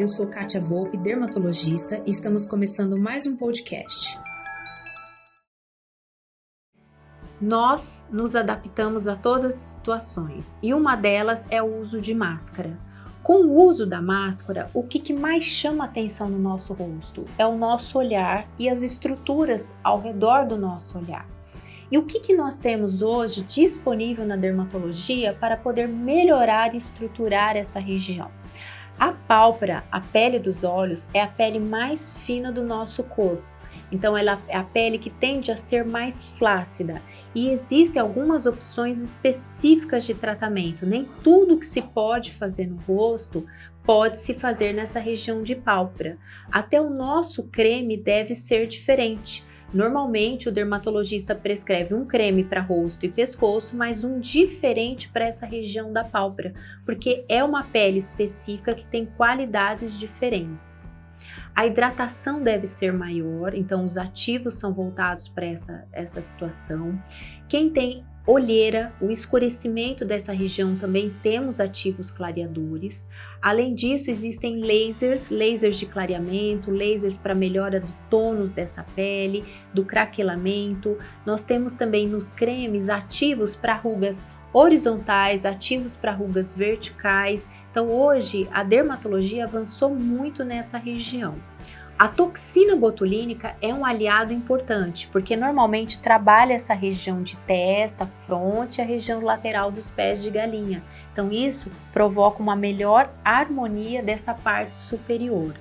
eu sou Kátia Volpe, dermatologista, e estamos começando mais um podcast. Nós nos adaptamos a todas as situações e uma delas é o uso de máscara. Com o uso da máscara, o que, que mais chama atenção no nosso rosto é o nosso olhar e as estruturas ao redor do nosso olhar. E o que, que nós temos hoje disponível na dermatologia para poder melhorar e estruturar essa região? A pálpebra, a pele dos olhos, é a pele mais fina do nosso corpo. Então, ela é a pele que tende a ser mais flácida e existem algumas opções específicas de tratamento. Nem tudo que se pode fazer no rosto pode se fazer nessa região de pálpebra. Até o nosso creme deve ser diferente. Normalmente, o dermatologista prescreve um creme para rosto e pescoço, mas um diferente para essa região da pálpebra, porque é uma pele específica que tem qualidades diferentes. A hidratação deve ser maior, então os ativos são voltados para essa, essa situação. Quem tem olheira, o escurecimento dessa região também temos ativos clareadores. Além disso, existem lasers, lasers de clareamento, lasers para melhora do tônus dessa pele, do craquelamento. Nós temos também nos cremes ativos para rugas horizontais, ativos para rugas verticais. Então, hoje a dermatologia avançou muito nessa região. A toxina botulínica é um aliado importante, porque normalmente trabalha essa região de testa, fronte, a região lateral dos pés de galinha. Então isso provoca uma melhor harmonia dessa parte superior.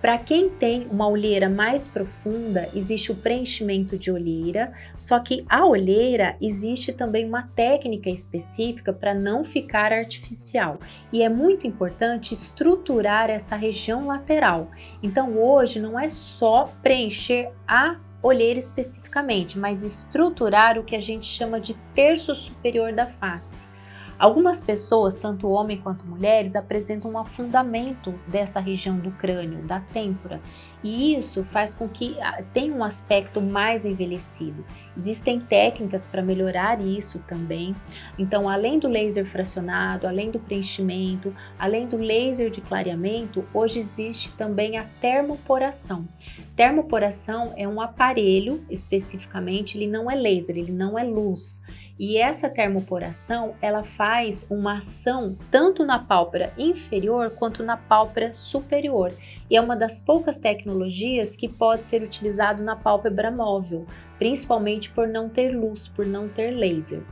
Para quem tem uma olheira mais profunda, existe o preenchimento de olheira, só que a olheira existe também uma técnica específica para não ficar artificial. E é muito importante estruturar essa região lateral. Então hoje não é só preencher a olheira especificamente, mas estruturar o que a gente chama de terço superior da face. Algumas pessoas, tanto homens quanto mulheres, apresentam um afundamento dessa região do crânio, da têmpora, e isso faz com que ah, tenha um aspecto mais envelhecido. Existem técnicas para melhorar isso também. Então, além do laser fracionado, além do preenchimento, além do laser de clareamento, hoje existe também a termoporação. Termoporação é um aparelho, especificamente, ele não é laser, ele não é luz. E essa termoporação, ela faz uma ação tanto na pálpebra inferior quanto na pálpebra superior. E é uma das poucas tecnologias que pode ser utilizado na pálpebra móvel, principalmente por não ter luz, por não ter laser.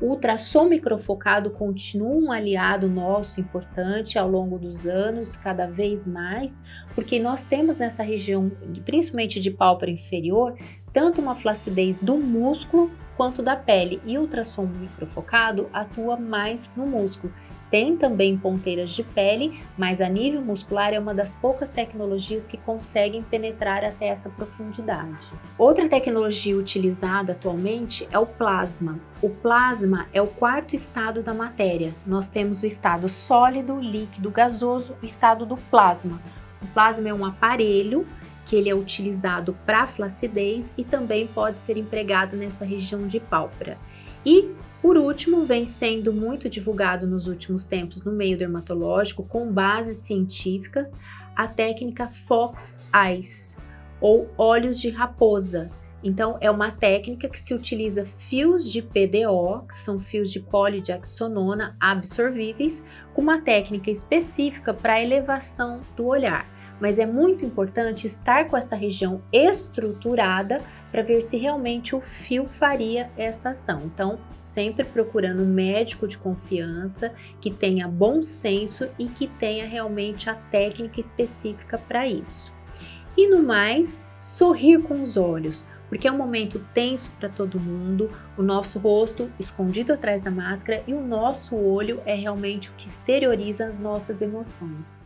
O ultrassom microfocado continua um aliado nosso importante ao longo dos anos, cada vez mais, porque nós temos nessa região, principalmente de pálpebra inferior, tanto uma flacidez do músculo quanto da pele, e o ultrassom microfocado atua mais no músculo. Tem também ponteiras de pele, mas a nível muscular é uma das poucas tecnologias que conseguem penetrar até essa profundidade. Outra tecnologia utilizada atualmente é o plasma. O plasma é o quarto estado da matéria. Nós temos o estado sólido, líquido, gasoso, o estado do plasma. O plasma é um aparelho que ele é utilizado para flacidez e também pode ser empregado nessa região de pálpebra. E, por último, vem sendo muito divulgado nos últimos tempos no meio dermatológico, com bases científicas, a técnica Fox Eyes, ou olhos de raposa. Então, é uma técnica que se utiliza fios de PDO, que são fios de polidiaxonona absorvíveis, com uma técnica específica para elevação do olhar mas é muito importante estar com essa região estruturada para ver se realmente o fio faria essa ação. Então, sempre procurando um médico de confiança que tenha bom senso e que tenha realmente a técnica específica para isso. E no mais, sorrir com os olhos, porque é um momento tenso para todo mundo, o nosso rosto escondido atrás da máscara e o nosso olho é realmente o que exterioriza as nossas emoções.